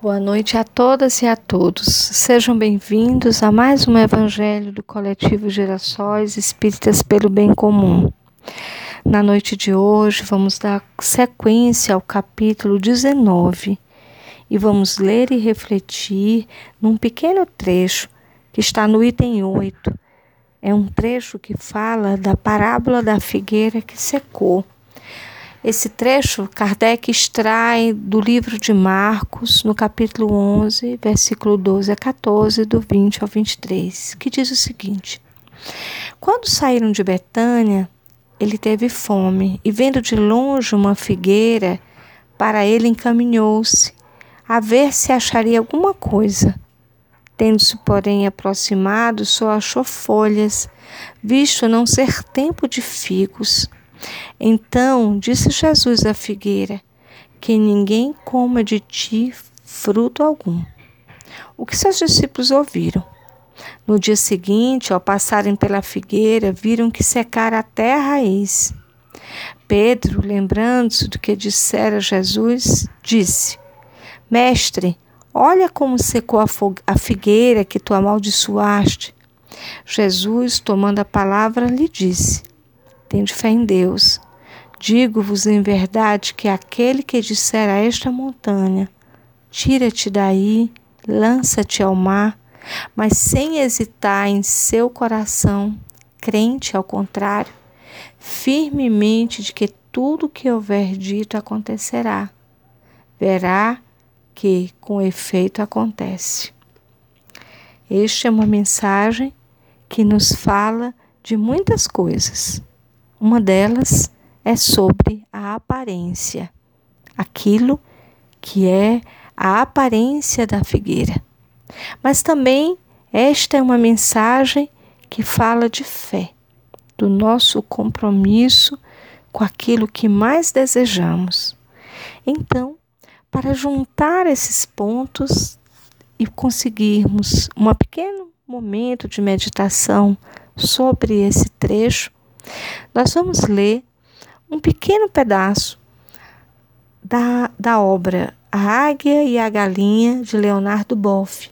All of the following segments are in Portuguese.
Boa noite a todas e a todos. Sejam bem-vindos a mais um Evangelho do Coletivo Gerações Espíritas pelo Bem Comum. Na noite de hoje, vamos dar sequência ao capítulo 19 e vamos ler e refletir num pequeno trecho que está no item 8. É um trecho que fala da parábola da figueira que secou esse trecho Kardec extrai do livro de Marcos, no capítulo 11, versículo 12 a 14, do 20 ao 23, que diz o seguinte: Quando saíram de Betânia, ele teve fome e, vendo de longe uma figueira, para ele encaminhou-se, a ver se acharia alguma coisa. Tendo-se, porém, aproximado, só achou folhas, visto não ser tempo de figos. Então disse Jesus à figueira: Que ninguém coma de ti fruto algum. O que seus discípulos ouviram? No dia seguinte, ao passarem pela figueira, viram que secara até a raiz. Pedro, lembrando-se do que dissera Jesus, disse: Mestre, olha como secou a figueira que tu amaldiçoaste. Jesus, tomando a palavra, lhe disse: Tende fé em Deus. Digo-vos em verdade que aquele que disser a esta montanha: Tira-te daí, lança-te ao mar, mas sem hesitar em seu coração, crente ao contrário, firmemente de que tudo que houver dito acontecerá, verá que com efeito acontece. Esta é uma mensagem que nos fala de muitas coisas uma delas é sobre a aparência, aquilo que é a aparência da figueira. Mas também esta é uma mensagem que fala de fé, do nosso compromisso com aquilo que mais desejamos. Então, para juntar esses pontos e conseguirmos um pequeno momento de meditação sobre esse trecho, nós vamos ler um pequeno pedaço da, da obra A Águia e a Galinha, de Leonardo Boff,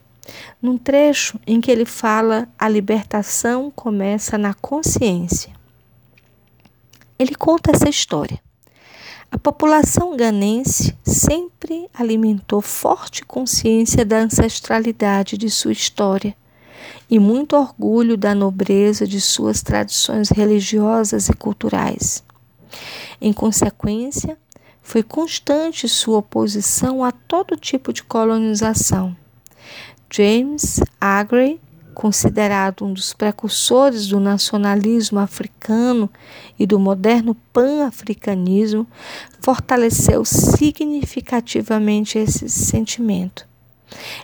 num trecho em que ele fala a libertação começa na consciência. Ele conta essa história. A população ganense sempre alimentou forte consciência da ancestralidade de sua história e muito orgulho da nobreza de suas tradições religiosas e culturais. Em consequência, foi constante sua oposição a todo tipo de colonização. James Aggrey, considerado um dos precursores do nacionalismo africano e do moderno pan-africanismo, fortaleceu significativamente esse sentimento.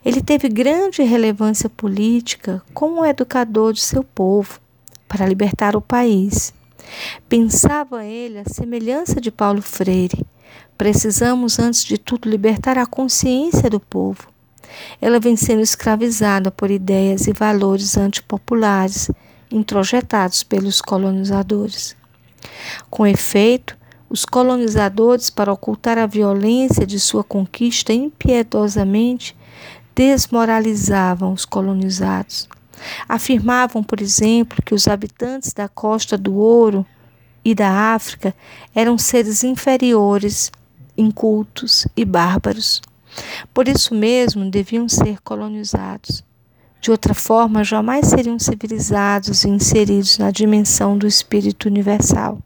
Ele teve grande relevância política como educador de seu povo para libertar o país. Pensava ele a semelhança de Paulo Freire. Precisamos, antes de tudo, libertar a consciência do povo. Ela vem sendo escravizada por ideias e valores antipopulares introjetados pelos colonizadores. Com efeito, os colonizadores, para ocultar a violência de sua conquista impiedosamente, desmoralizavam os colonizados. Afirmavam, por exemplo, que os habitantes da Costa do Ouro e da África eram seres inferiores, incultos e bárbaros. Por isso mesmo deviam ser colonizados. De outra forma, jamais seriam civilizados e inseridos na dimensão do espírito universal.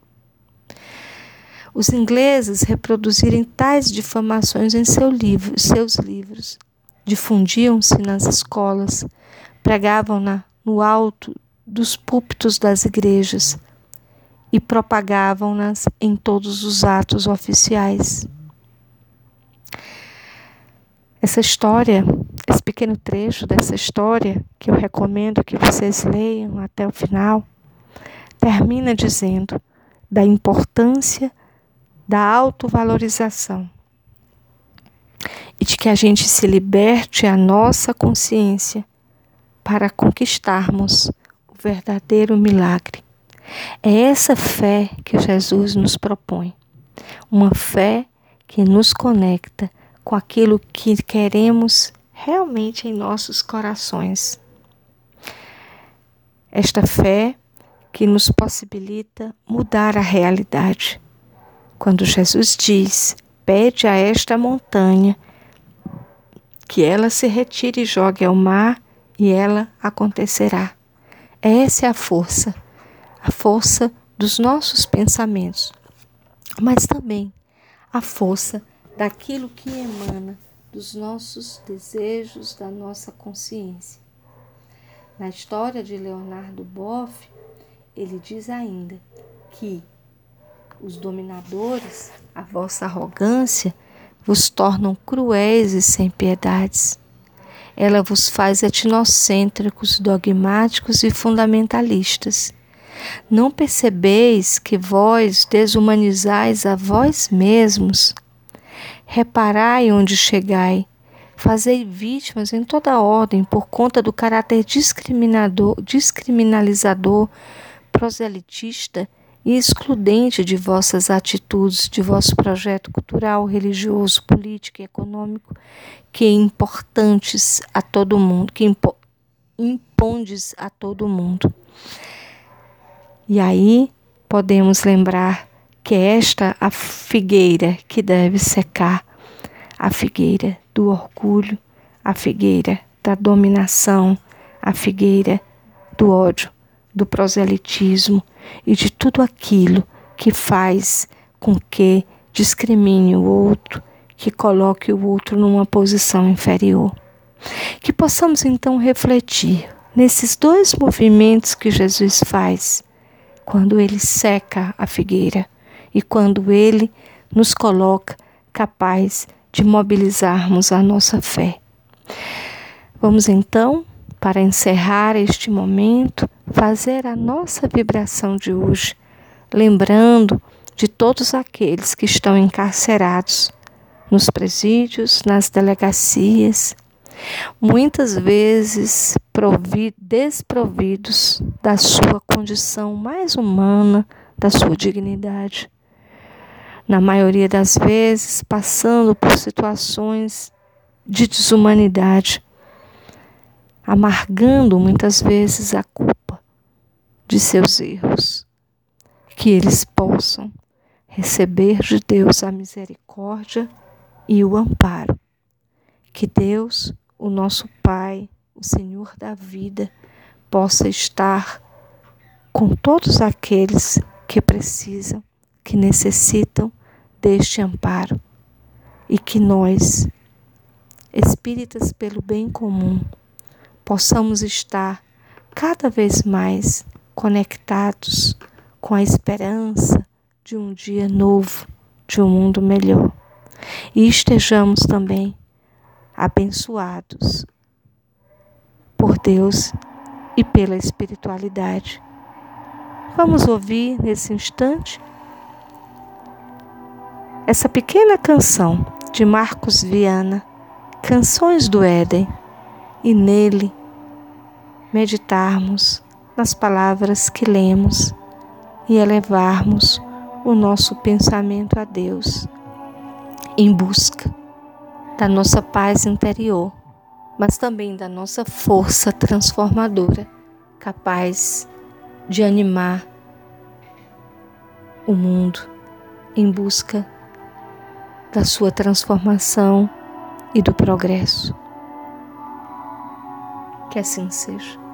Os ingleses reproduzirem tais difamações em seu livro, seus livros, difundiam-se nas escolas, pregavam-na no alto dos púlpitos das igrejas e propagavam-nas em todos os atos oficiais. Essa história, esse pequeno trecho dessa história, que eu recomendo que vocês leiam até o final, termina dizendo da importância da autovalorização e de que a gente se liberte a nossa consciência para conquistarmos o verdadeiro milagre. É essa fé que Jesus nos propõe, uma fé que nos conecta com aquilo que queremos realmente em nossos corações. Esta fé que nos possibilita mudar a realidade. Quando Jesus diz: Pede a esta montanha que ela se retire e jogue ao mar, e ela acontecerá. Essa é a força, a força dos nossos pensamentos, mas também a força daquilo que emana dos nossos desejos, da nossa consciência. Na história de Leonardo Boff, ele diz ainda que os dominadores, a vossa arrogância, vos tornam cruéis e sem piedades. Ela vos faz etnocêntricos, dogmáticos e fundamentalistas. Não percebeis que vós desumanizais a vós mesmos? Reparai onde chegai. Fazei vítimas em toda ordem por conta do caráter discriminador, discriminalizador, proselitista e excludente de vossas atitudes, de vosso projeto cultural, religioso, político e econômico, que é importantes a todo mundo, que impo impondes a todo mundo. E aí podemos lembrar que é esta a figueira que deve secar, a figueira do orgulho, a figueira da dominação, a figueira do ódio, do proselitismo e de tudo aquilo que faz com que discrimine o outro, que coloque o outro numa posição inferior. Que possamos então refletir nesses dois movimentos que Jesus faz, quando ele seca a figueira e quando ele nos coloca capaz de mobilizarmos a nossa fé. Vamos então, para encerrar este momento, fazer a nossa vibração de hoje, lembrando de todos aqueles que estão encarcerados nos presídios, nas delegacias, muitas vezes desprovidos da sua condição mais humana, da sua dignidade. Na maioria das vezes, passando por situações de desumanidade, amargando muitas vezes a culpa de seus erros. Que eles possam receber de Deus a misericórdia e o amparo. Que Deus, o nosso Pai, o Senhor da vida, possa estar com todos aqueles que precisam, que necessitam deste amparo e que nós, espíritas pelo bem comum, possamos estar cada vez mais conectados com a esperança de um dia novo, de um mundo melhor. E estejamos também abençoados por Deus e pela espiritualidade. Vamos ouvir nesse instante essa pequena canção de Marcos Viana, Canções do Éden, e nele meditarmos nas palavras que lemos e elevarmos o nosso pensamento a Deus em busca da nossa paz interior, mas também da nossa força transformadora, capaz de animar o mundo em busca da sua transformação e do progresso. Que assim seja.